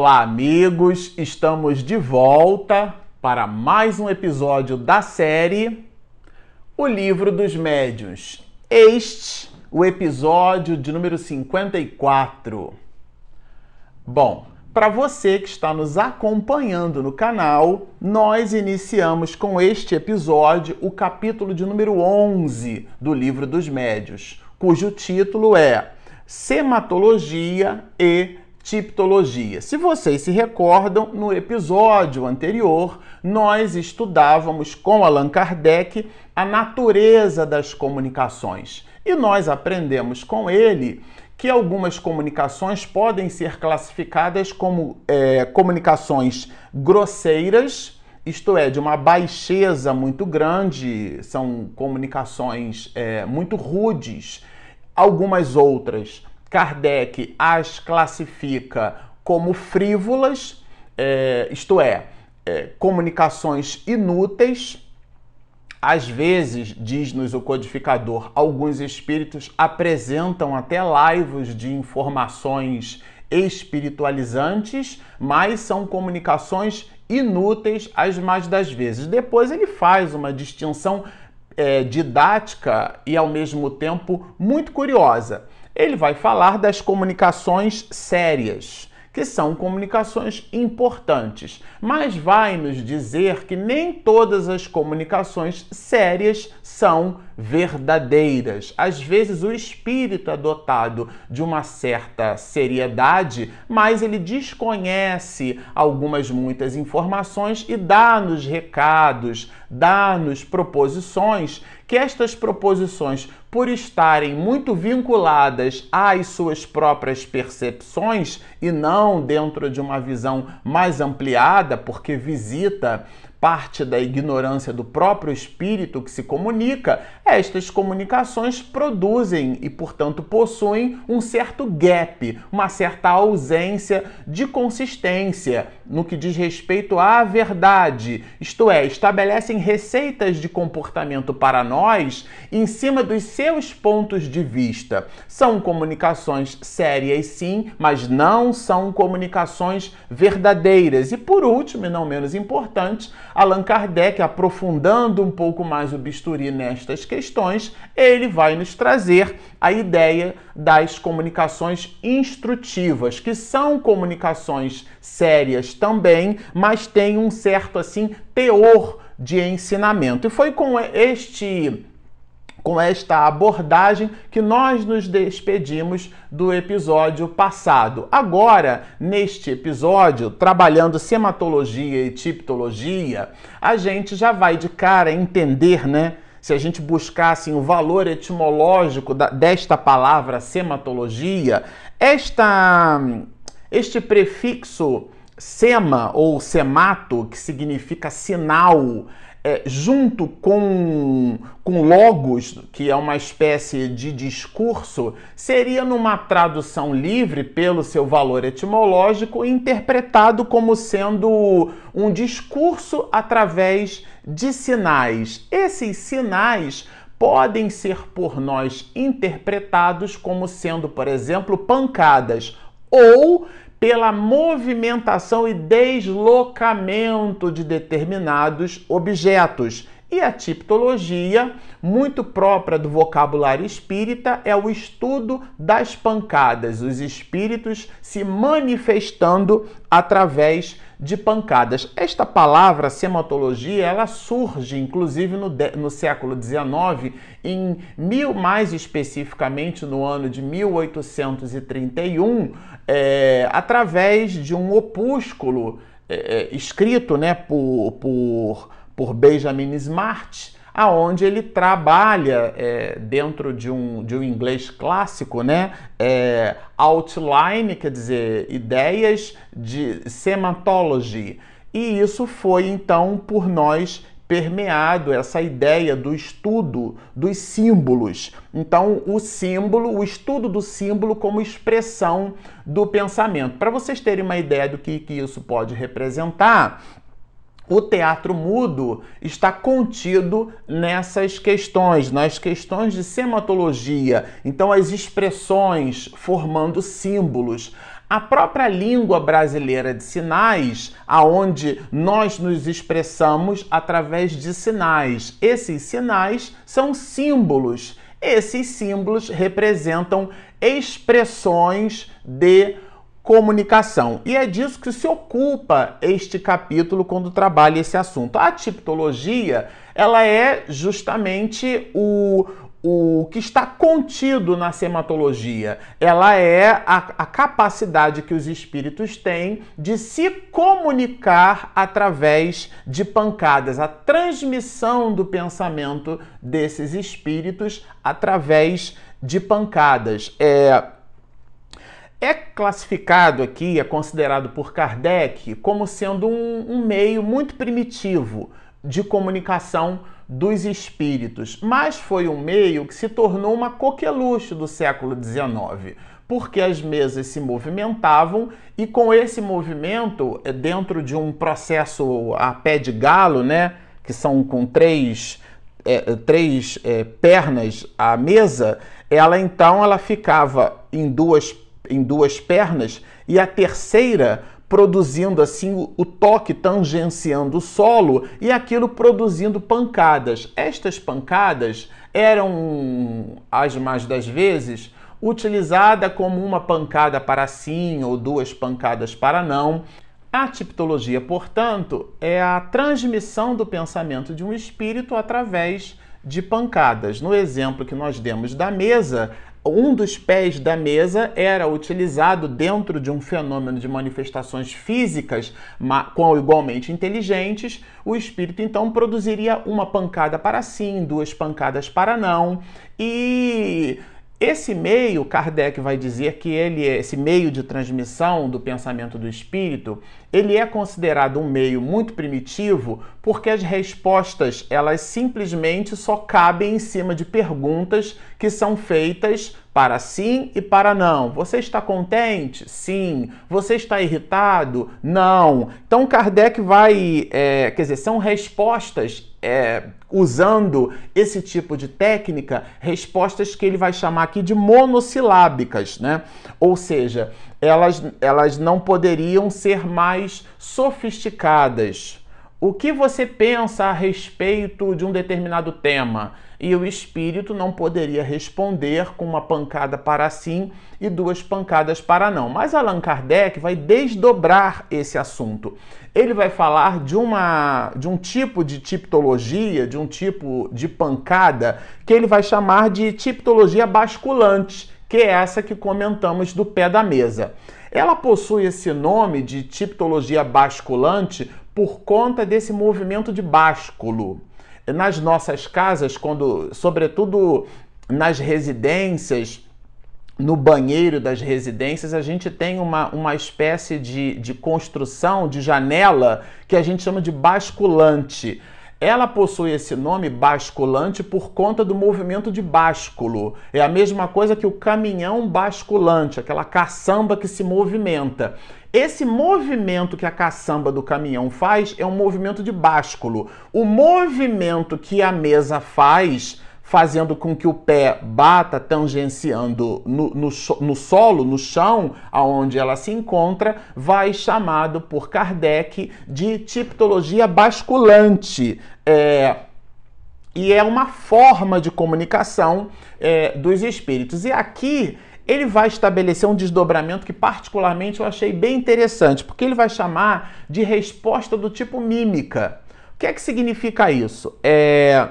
Olá, amigos! Estamos de volta para mais um episódio da série O Livro dos Médiuns. Este, o episódio de número 54. Bom, para você que está nos acompanhando no canal, nós iniciamos com este episódio o capítulo de número 11 do Livro dos Médios, cujo título é Sematologia e Tiptologia. Se vocês se recordam, no episódio anterior, nós estudávamos com Allan Kardec a natureza das comunicações e nós aprendemos com ele que algumas comunicações podem ser classificadas como é, comunicações grosseiras, isto é, de uma baixeza muito grande, são comunicações é, muito rudes. Algumas outras Kardec as classifica como frívolas, é, isto é, é, comunicações inúteis. Às vezes, diz-nos o codificador, alguns espíritos apresentam até laivos de informações espiritualizantes, mas são comunicações inúteis as mais das vezes. Depois ele faz uma distinção é, didática e ao mesmo tempo muito curiosa ele vai falar das comunicações sérias que são comunicações importantes, mas vai nos dizer que nem todas as comunicações sérias são verdadeiras. Às vezes o espírito é dotado de uma certa seriedade, mas ele desconhece algumas muitas informações e dá-nos recados, dá-nos proposições que estas proposições, por estarem muito vinculadas às suas próprias percepções e não dentro de uma visão mais ampliada, porque visita parte da ignorância do próprio espírito que se comunica, estas comunicações produzem e, portanto, possuem um certo gap, uma certa ausência de consistência no que diz respeito à verdade, isto é, estabelecem receitas de comportamento para nós em cima dos seus pontos de vista. São comunicações sérias, sim, mas não são comunicações verdadeiras. E por último, e não menos importante, Allan Kardec, aprofundando um pouco mais o bisturi nestas questões, ele vai nos trazer a ideia das comunicações instrutivas, que são comunicações sérias também, mas têm um certo assim teor de ensinamento. E foi com este com esta abordagem que nós nos despedimos do episódio passado. Agora, neste episódio, trabalhando sematologia e tipologia, a gente já vai de cara entender, né? Se a gente buscasse o valor etimológico da, desta palavra sematologia, esta, este prefixo sema ou semato, que significa sinal, é, junto com, com logos, que é uma espécie de discurso, seria numa tradução livre pelo seu valor etimológico interpretado como sendo um discurso através de sinais. Esses sinais podem ser por nós interpretados como sendo, por exemplo, pancadas ou pela movimentação e deslocamento de determinados objetos. E a tipologia, muito própria do vocabulário espírita, é o estudo das pancadas, os espíritos se manifestando através de pancadas. Esta palavra sematologia, ela surge inclusive no, no século XIX, em mil mais especificamente no ano de 1831, é, através de um opúsculo é, é, escrito né, por, por, por Benjamin Smart, aonde ele trabalha é, dentro de um, de um inglês clássico, né? É, outline, quer dizer, ideias de semantology. E isso foi então por nós permeado essa ideia do estudo dos símbolos. Então, o símbolo, o estudo do símbolo como expressão do pensamento. Para vocês terem uma ideia do que, que isso pode representar, o teatro mudo está contido nessas questões, nas questões de sematologia. Então, as expressões formando símbolos, A própria língua brasileira de sinais, aonde nós nos expressamos através de sinais. Esses sinais são símbolos. Esses símbolos representam expressões de comunicação. E é disso que se ocupa este capítulo quando trabalha esse assunto. A tipologia, ela é justamente o, o que está contido na sematologia. Ela é a, a, capacidade que os espíritos têm de se comunicar através de pancadas, a transmissão do pensamento desses espíritos através de pancadas. É, é classificado aqui, é considerado por Kardec como sendo um, um meio muito primitivo de comunicação dos espíritos, mas foi um meio que se tornou uma coqueluche do século XIX, porque as mesas se movimentavam e com esse movimento, é, dentro de um processo a pé de galo, né, que são com três, é, três é, pernas a mesa, ela então ela ficava em duas, em duas pernas e a terceira produzindo assim o, toque tangenciando o solo e aquilo produzindo pancadas. Estas pancadas eram, as mais das vezes, utilizada como uma pancada para sim ou duas pancadas para não. A tipologia, portanto, é a transmissão do pensamento de um espírito através de pancadas. No exemplo que nós demos da mesa, um dos pés da mesa era utilizado dentro de um fenômeno de manifestações físicas com igualmente inteligentes, o espírito então produziria uma pancada para sim, duas pancadas para não, e esse meio, Kardec vai dizer que ele é esse meio de transmissão do pensamento do espírito, ele é considerado um meio muito primitivo porque as respostas, elas simplesmente só cabem em cima de perguntas que são feitas para sim e para não. Você está contente? Sim. Você está irritado? Não. Então Kardec vai, é, quer dizer, são respostas é, usando esse tipo de técnica, respostas que ele vai chamar aqui de monossilábicas, né? Ou seja, elas, elas não poderiam ser mais sofisticadas. O que você pensa a respeito de um determinado tema? E o espírito não poderia responder com uma pancada para sim e duas pancadas para não. Mas Allan Kardec vai desdobrar esse assunto. Ele vai falar de, uma, de um tipo de tipologia, de um tipo de pancada, que ele vai chamar de tipologia basculante, que é essa que comentamos do pé da mesa. Ela possui esse nome de tipologia basculante por conta desse movimento de básculo. Nas nossas casas, quando, sobretudo nas residências, no banheiro das residências, a gente tem uma, uma espécie de, de construção de janela que a gente chama de basculante. Ela possui esse nome basculante por conta do movimento de básculo. É a mesma coisa que o caminhão basculante, aquela caçamba que se movimenta. Esse movimento que a caçamba do caminhão faz é um movimento de básculo. O movimento que a mesa faz fazendo com que o pé bata tangenciando no, no, no, solo, no chão, aonde ela se encontra, vai chamado por Kardec de tipologia basculante. É, e é uma forma de comunicação é, dos espíritos. E aqui ele vai estabelecer um desdobramento que, particularmente, eu achei bem interessante, porque ele vai chamar de resposta do tipo mímica. O que é que significa isso? É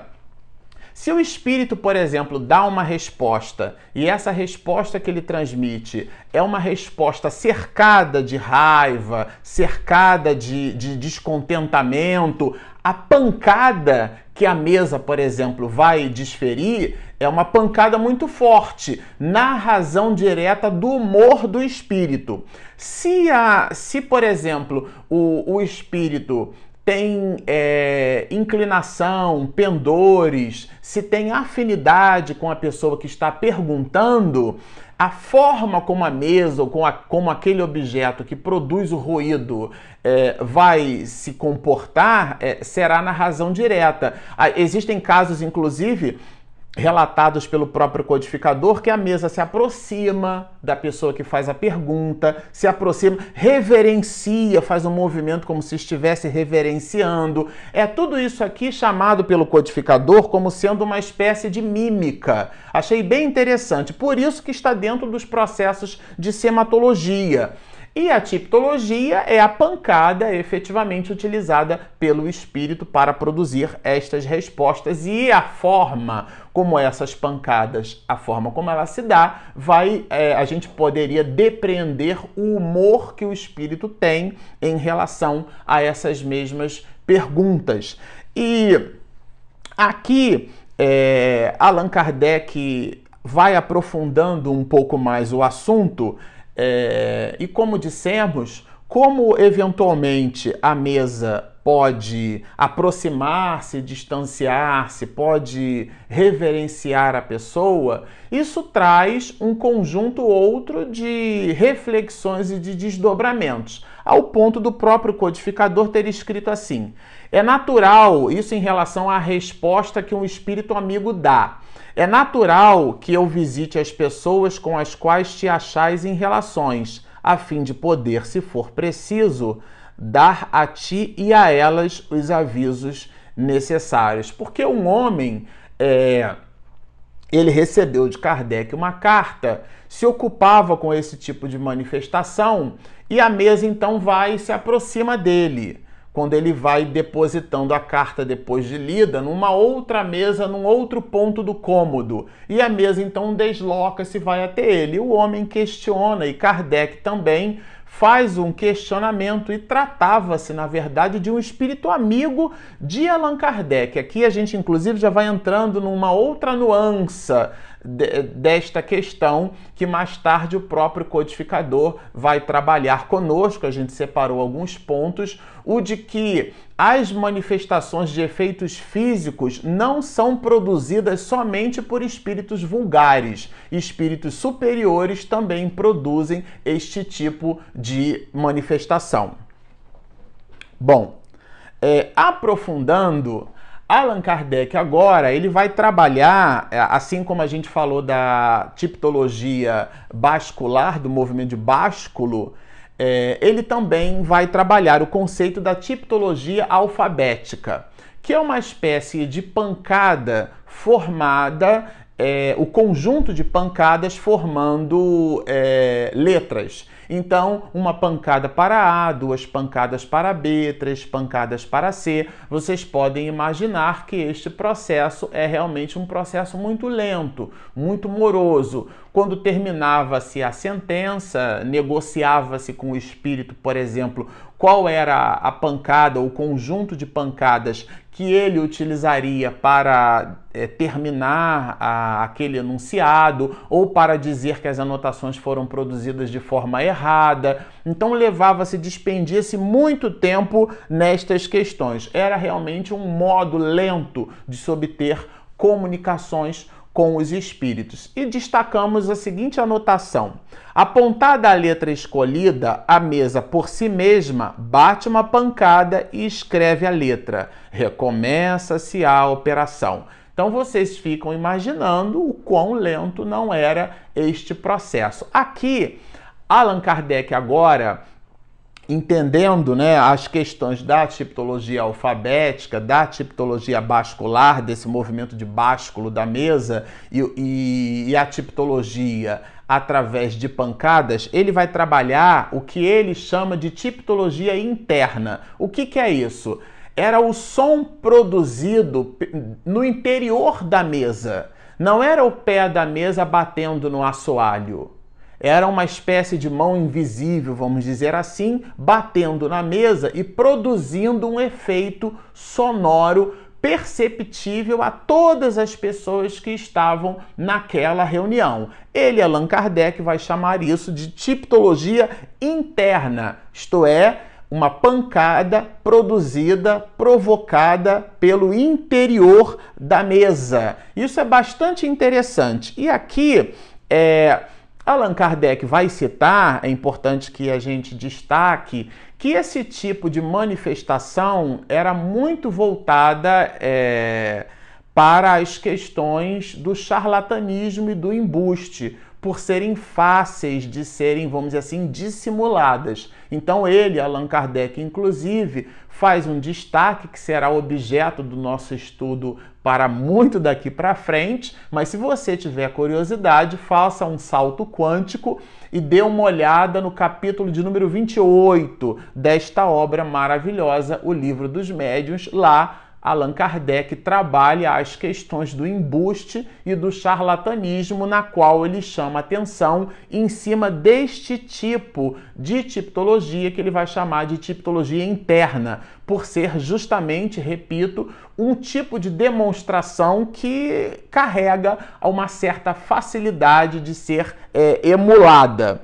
se o espírito, por exemplo, dá uma resposta e essa resposta que ele transmite é uma resposta cercada de raiva, cercada de, de descontentamento, a pancada que a mesa, por exemplo, vai desferir é uma pancada muito forte na razão direta do humor do espírito. Se, a, se por exemplo, o, o espírito tem é, inclinação, pendores, se tem afinidade com a pessoa que está perguntando, a forma como a mesa ou como, a, como aquele objeto que produz o ruído é, vai se comportar é, será na razão direta. Ah, existem casos, inclusive, relatados pelo próprio codificador, que a mesa se aproxima da pessoa que faz a pergunta, se aproxima, reverencia, faz um movimento como se estivesse reverenciando. É tudo isso aqui chamado pelo codificador como sendo uma espécie de mímica. Achei bem interessante, por isso que está dentro dos processos de sematologia. E a tipologia é a pancada efetivamente utilizada pelo espírito para produzir estas respostas e a forma como essas pancadas, a forma como ela se dá, vai é, a gente poderia depreender o humor que o espírito tem em relação a essas mesmas perguntas. E aqui é, Allan Kardec vai aprofundando um pouco mais o assunto é, e como dissemos, como eventualmente a mesa pode aproximar-se, distanciar-se, pode reverenciar a pessoa, isso traz um conjunto outro de reflexões e de desdobramentos, ao ponto do próprio codificador ter escrito assim: é natural, isso em relação à resposta que um espírito amigo dá. É natural que eu visite as pessoas com as quais te achais em relações, a fim de poder, se for preciso, dar a ti e a elas os avisos necessários. Porque um homem, é, ele recebeu de Kardec uma carta, se ocupava com esse tipo de manifestação e a mesa então vai e se aproxima dele quando ele vai depositando a carta depois de lida numa outra mesa, num outro ponto do cômodo. E a mesa então desloca-se vai até ele. O homem questiona e Kardec também faz um questionamento e tratava-se, na verdade, de um espírito amigo de Allan Kardec. Aqui a gente, inclusive, já vai entrando numa outra nuance desta questão que mais tarde o próprio codificador vai trabalhar conosco. A gente separou alguns pontos, o de que as manifestações de efeitos físicos não são produzidas somente por espíritos vulgares. Espíritos superiores também produzem este tipo de manifestação. Bom, é, aprofundando Allan Kardec agora ele vai trabalhar, é, assim como a gente falou da tipologia bascular, do movimento de básculo, é, ele também vai trabalhar o conceito da tipologia alfabética, que é uma espécie de pancada formada, é, o conjunto de pancadas formando é, letras. Então, uma pancada para A, duas pancadas para B, três pancadas para C. Vocês podem imaginar que este processo é realmente um processo muito lento, muito moroso. Quando terminava-se a sentença, negociava-se com o espírito, por exemplo, qual era a pancada, o conjunto de pancadas que ele utilizaria para é, terminar a, aquele enunciado ou para dizer que as anotações foram produzidas de forma errada. Então levava-se, despendia-se muito tempo nestas questões. Era realmente um modo lento de se obter comunicações com os espíritos. E destacamos a seguinte anotação: apontada a letra escolhida, a mesa por si mesma bate uma pancada e escreve a letra. Recomeça-se a operação. Então vocês ficam imaginando o quão lento não era este processo. Aqui, Allan Kardec agora entendendo né, as questões da tipologia alfabética, da tipologia bascular, desse movimento de básculo da mesa e, e, e, a tipologia através de pancadas, ele vai trabalhar o que ele chama de tipologia interna. O que, que é isso? Era o som produzido no interior da mesa. Não era o pé da mesa batendo no assoalho era uma espécie de mão invisível, vamos dizer assim, batendo na mesa e produzindo um efeito sonoro perceptível a todas as pessoas que estavam naquela reunião. Ele, Allan Kardec, vai chamar isso de tipologia interna, isto é, uma pancada produzida, provocada pelo interior da mesa. Isso é bastante interessante. E aqui é Allan Kardec vai citar, é importante que a gente destaque, que esse tipo de manifestação era muito voltada é, para as questões do charlatanismo e do embuste, por serem fáceis de serem, vamos dizer assim, dissimuladas. Então ele, Allan Kardec, inclusive, faz um destaque que será objeto do nosso estudo para muito daqui para frente, mas se você tiver curiosidade, faça um salto quântico e dê uma olhada no capítulo de número 28 desta obra maravilhosa, O Livro dos Médiuns, lá Allan Kardec trabalha as questões do embuste e do charlatanismo, na qual ele chama atenção em cima deste tipo de tipologia que ele vai chamar de tipologia interna, por ser justamente, repito, um tipo de demonstração que carrega uma certa facilidade de ser é, emulada.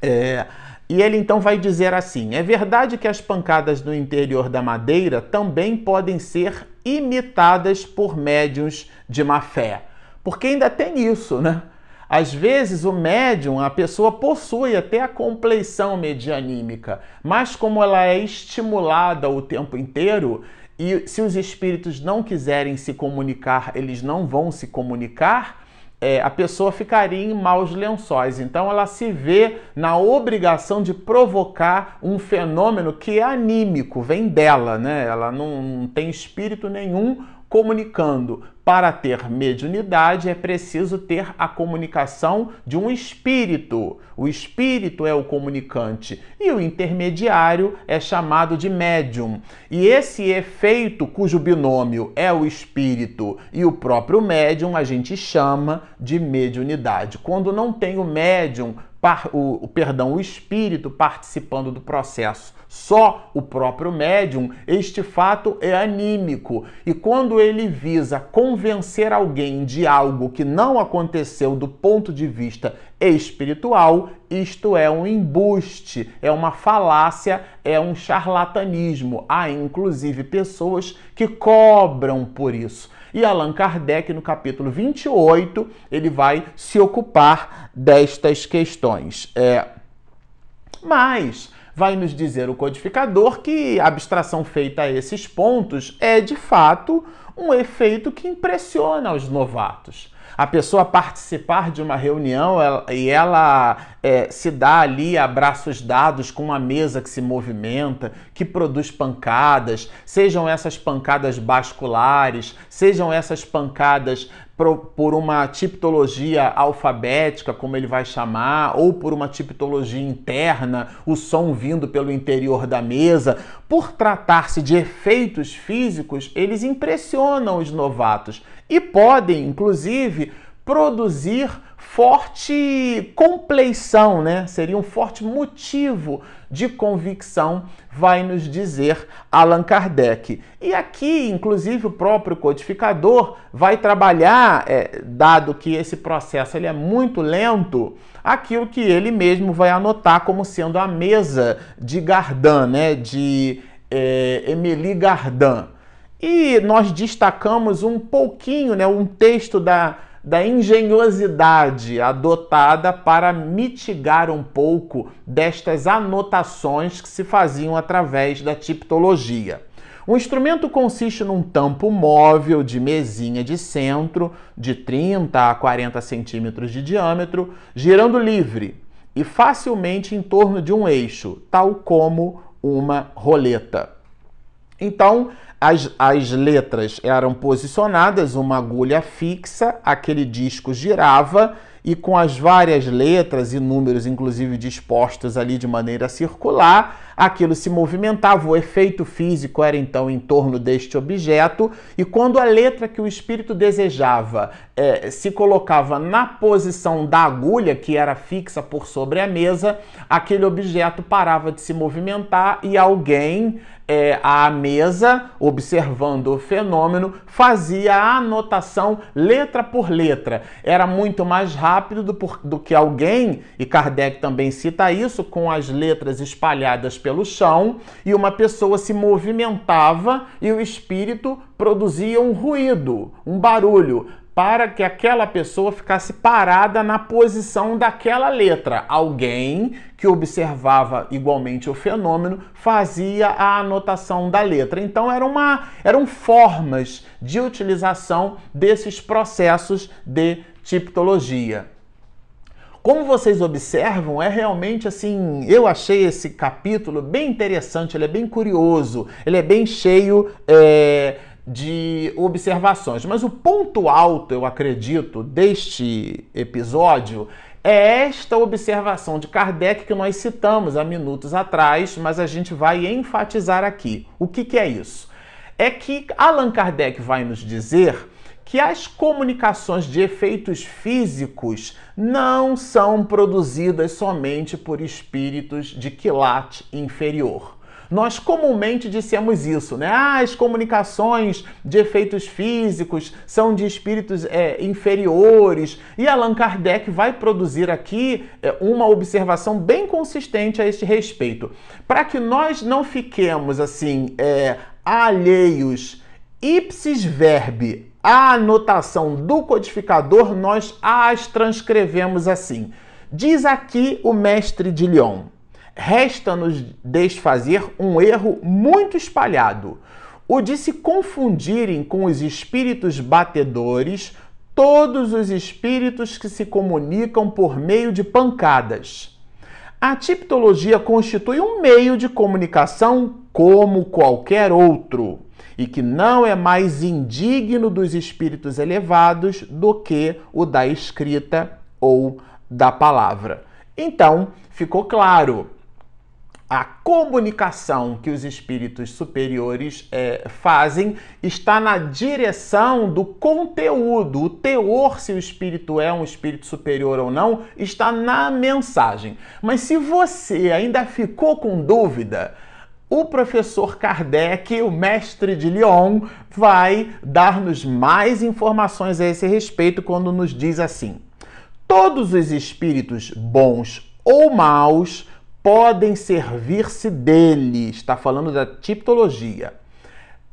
É, e ele então vai dizer assim: é verdade que as pancadas no interior da madeira também podem ser imitadas por médiums de má fé. Porque ainda tem isso, né? Às vezes o médium, a pessoa possui até a compleição medianímica, mas como ela é estimulada o tempo inteiro, e se os espíritos não quiserem se comunicar, eles não vão se comunicar, é, a pessoa ficaria em maus lençóis. Então ela se vê na obrigação de provocar um fenômeno que é anímico, vem dela, né? Ela não, não tem espírito nenhum comunicando. Para ter mediunidade é preciso ter a comunicação de um espírito. O espírito é o comunicante e o intermediário é chamado de médium. E esse efeito, cujo binômio é o espírito e o próprio médium, a gente chama de mediunidade. Quando não tem o médium o, perdão, o espírito participando do processo, só o próprio médium, este fato é anímico. E quando ele visa convencer alguém de algo que não aconteceu do ponto de vista espiritual, isto é um embuste, é uma falácia, é um charlatanismo. Há inclusive pessoas que cobram por isso. E Allan Kardec, no capítulo 28, ele vai se ocupar destas questões. É, mas vai nos dizer o codificador que a abstração feita a esses pontos é de fato um efeito que impressiona os novatos a pessoa participar de uma reunião ela, e ela é, se dá ali abraços dados com uma mesa que se movimenta, que produz pancadas, sejam essas pancadas basculares, sejam essas pancadas por uma tipologia alfabética, como ele vai chamar, ou por uma tipologia interna, o som vindo pelo interior da mesa. Por tratar-se de efeitos físicos, eles impressionam os novatos e podem, inclusive, produzir forte compleição, né? Seria um forte motivo de convicção, vai nos dizer Allan Kardec. E aqui, inclusive, o próprio codificador vai trabalhar, é, dado que esse processo ele é muito lento, aquilo que ele mesmo vai anotar como sendo a mesa de Gardin, né? De é, Emily Gardin. E nós destacamos um pouquinho, né, um texto da, da engenhosidade adotada para mitigar um pouco destas anotações que se faziam através da tipologia. O instrumento consiste num tampo móvel de mesinha de centro, de 30 a 40 centímetros de diâmetro, girando livre e facilmente em torno de um eixo, tal como uma roleta. Então, as, as letras eram posicionadas, uma agulha fixa, aquele disco girava e com as várias letras e números, inclusive dispostos ali de maneira circular, aquilo se movimentava. O efeito físico era então em torno deste objeto, e quando a letra que o espírito desejava é, se colocava na posição da agulha, que era fixa por sobre a mesa, aquele objeto parava de se movimentar e alguém é, à mesa, observando o fenômeno, fazia a anotação letra por letra. Era muito mais rápido do, do que alguém, e Kardec também cita isso, com as letras espalhadas pelo chão e uma pessoa se movimentava e o espírito produzia um ruído, um barulho, para que aquela pessoa ficasse parada na posição daquela letra. Alguém que observava igualmente o fenômeno fazia a anotação da letra. Então era uma, eram formas de utilização desses processos de tipologia. Como vocês observam, é realmente assim, eu achei esse capítulo bem interessante, ele é bem curioso, ele é bem cheio é, de observações. Mas o ponto alto, eu acredito, deste episódio é esta observação de Kardec que nós citamos há minutos atrás, mas a gente vai enfatizar aqui. O que, que é isso? É que Allan Kardec vai nos dizer que as comunicações de efeitos físicos não são produzidas somente por espíritos de quilate inferior. Nós comumente dissemos isso, né? Ah, as comunicações de efeitos físicos são de espíritos é, inferiores. E Allan Kardec vai produzir aqui é, uma observação bem consistente a este respeito. Para que nós não fiquemos assim, é, alheios, ipsis verbi a anotação do codificador, nós as transcrevemos assim. Diz aqui o mestre de Lyon: resta-nos desfazer um erro muito espalhado, o de se confundirem com os espíritos batedores todos os espíritos que se comunicam por meio de pancadas. A tipologia constitui um meio de comunicação como qualquer outro e que não é mais indigno dos espíritos elevados do que o da escrita ou da palavra. Então, ficou claro. A comunicação que os espíritos superiores é, fazem está na direção do conteúdo. O teor, se o espírito é um espírito superior ou não, está na mensagem. Mas se você ainda ficou com dúvida, o professor Kardec, o mestre de Lyon, vai dar-nos mais informações a esse respeito quando nos diz assim: todos os espíritos bons ou maus podem servir-se dele, está falando da tipologia,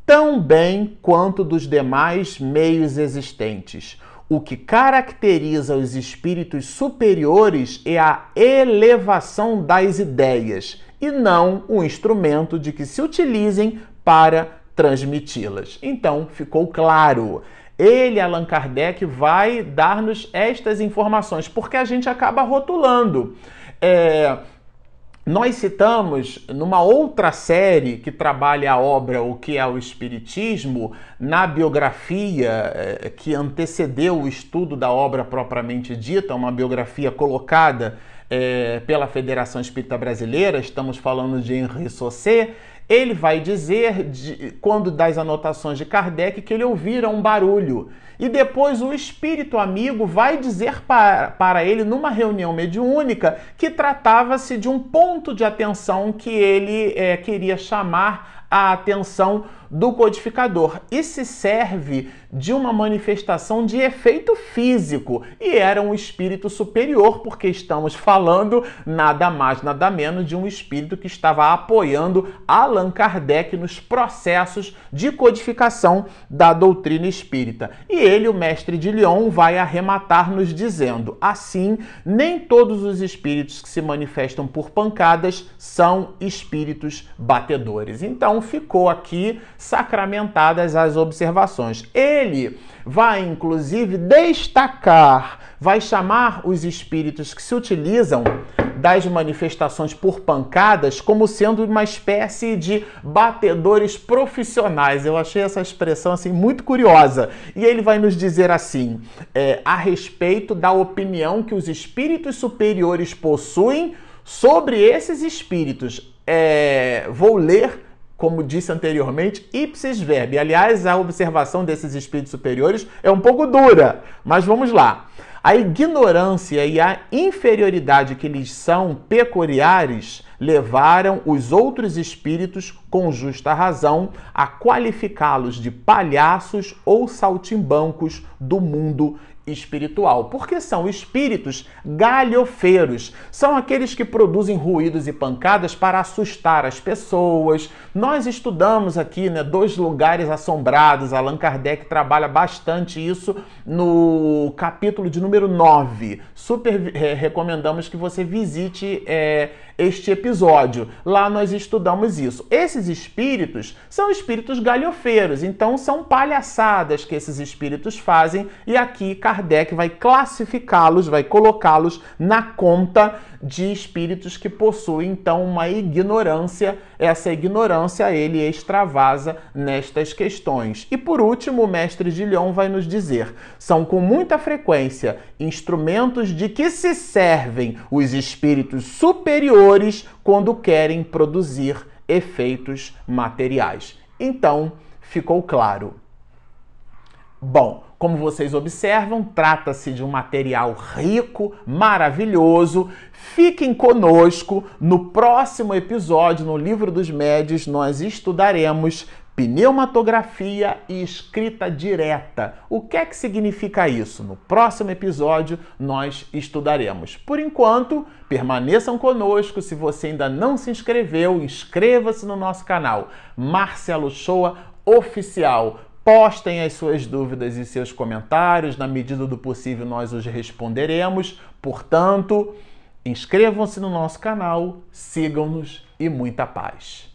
tão bem quanto dos demais meios existentes. O que caracteriza os espíritos superiores é a elevação das ideias e não um instrumento de que se utilizem para transmiti-las. Então, ficou claro. Ele, Allan Kardec, vai dar-nos estas informações, porque a gente acaba rotulando. É, nós citamos numa outra série que trabalha a obra O que é o Espiritismo, na biografia é, que antecedeu o estudo da obra propriamente dita, uma biografia colocada é, pela Federação Espírita Brasileira, estamos falando de Henri Saussé, ele vai dizer, de, quando das anotações de Kardec, que ele ouvira um barulho. E depois o espírito amigo vai dizer para, para ele, numa reunião mediúnica, que tratava-se de um ponto de atenção que ele é, queria chamar a atenção do codificador e se serve de uma manifestação de efeito físico e era um espírito superior, porque estamos falando nada mais, nada menos de um espírito que estava apoiando Allan Kardec nos processos de codificação da doutrina espírita. E ele, o mestre de Lyon, vai arrematar nos dizendo: assim, nem todos os espíritos que se manifestam por pancadas são espíritos batedores. Então ficou aqui sacramentadas as observações. Ele vai inclusive destacar, vai chamar os espíritos que se utilizam das manifestações por pancadas como sendo uma espécie de batedores profissionais. Eu achei essa expressão assim muito curiosa. E ele vai nos dizer assim é, a respeito da opinião que os espíritos superiores possuem sobre esses espíritos. É, vou ler como disse anteriormente, ipsis verbi. Aliás, a observação desses espíritos superiores é um pouco dura, mas vamos lá. A ignorância e a inferioridade que lhes são peculiares levaram os outros espíritos com justa razão, a qualificá-los de palhaços ou saltimbancos do mundo espiritual, porque são espíritos galhofeiros, são aqueles que produzem ruídos e pancadas para assustar as pessoas. Nós estudamos aqui, né, dois lugares assombrados. Allan Kardec trabalha bastante isso no capítulo de número 9. Super é, recomendamos que você visite é, este episódio. Lá nós estudamos isso. Esses espíritos são espíritos galhofeiros, então são palhaçadas que esses espíritos fazem e aqui Kardec vai classificá-los, vai colocá-los na conta de espíritos que possuem então uma ignorância. Essa ignorância ele extravasa nestas questões. E por último, o mestre de Lyon vai nos dizer: são com muita frequência instrumentos de que se servem os espíritos superiores quando querem produzir efeitos materiais. Então, ficou claro. Bom, como vocês observam, trata-se de um material rico, maravilhoso. Fiquem conosco. No próximo episódio, no Livro dos Médios, nós estudaremos pneumatografia e escrita direta. O que é que significa isso? No próximo episódio nós estudaremos. Por enquanto, permaneçam conosco. Se você ainda não se inscreveu, inscreva-se no nosso canal Marcelo Shoa Oficial Postem as suas dúvidas e seus comentários, na medida do possível nós os responderemos. Portanto, inscrevam-se no nosso canal, sigam-nos e muita paz.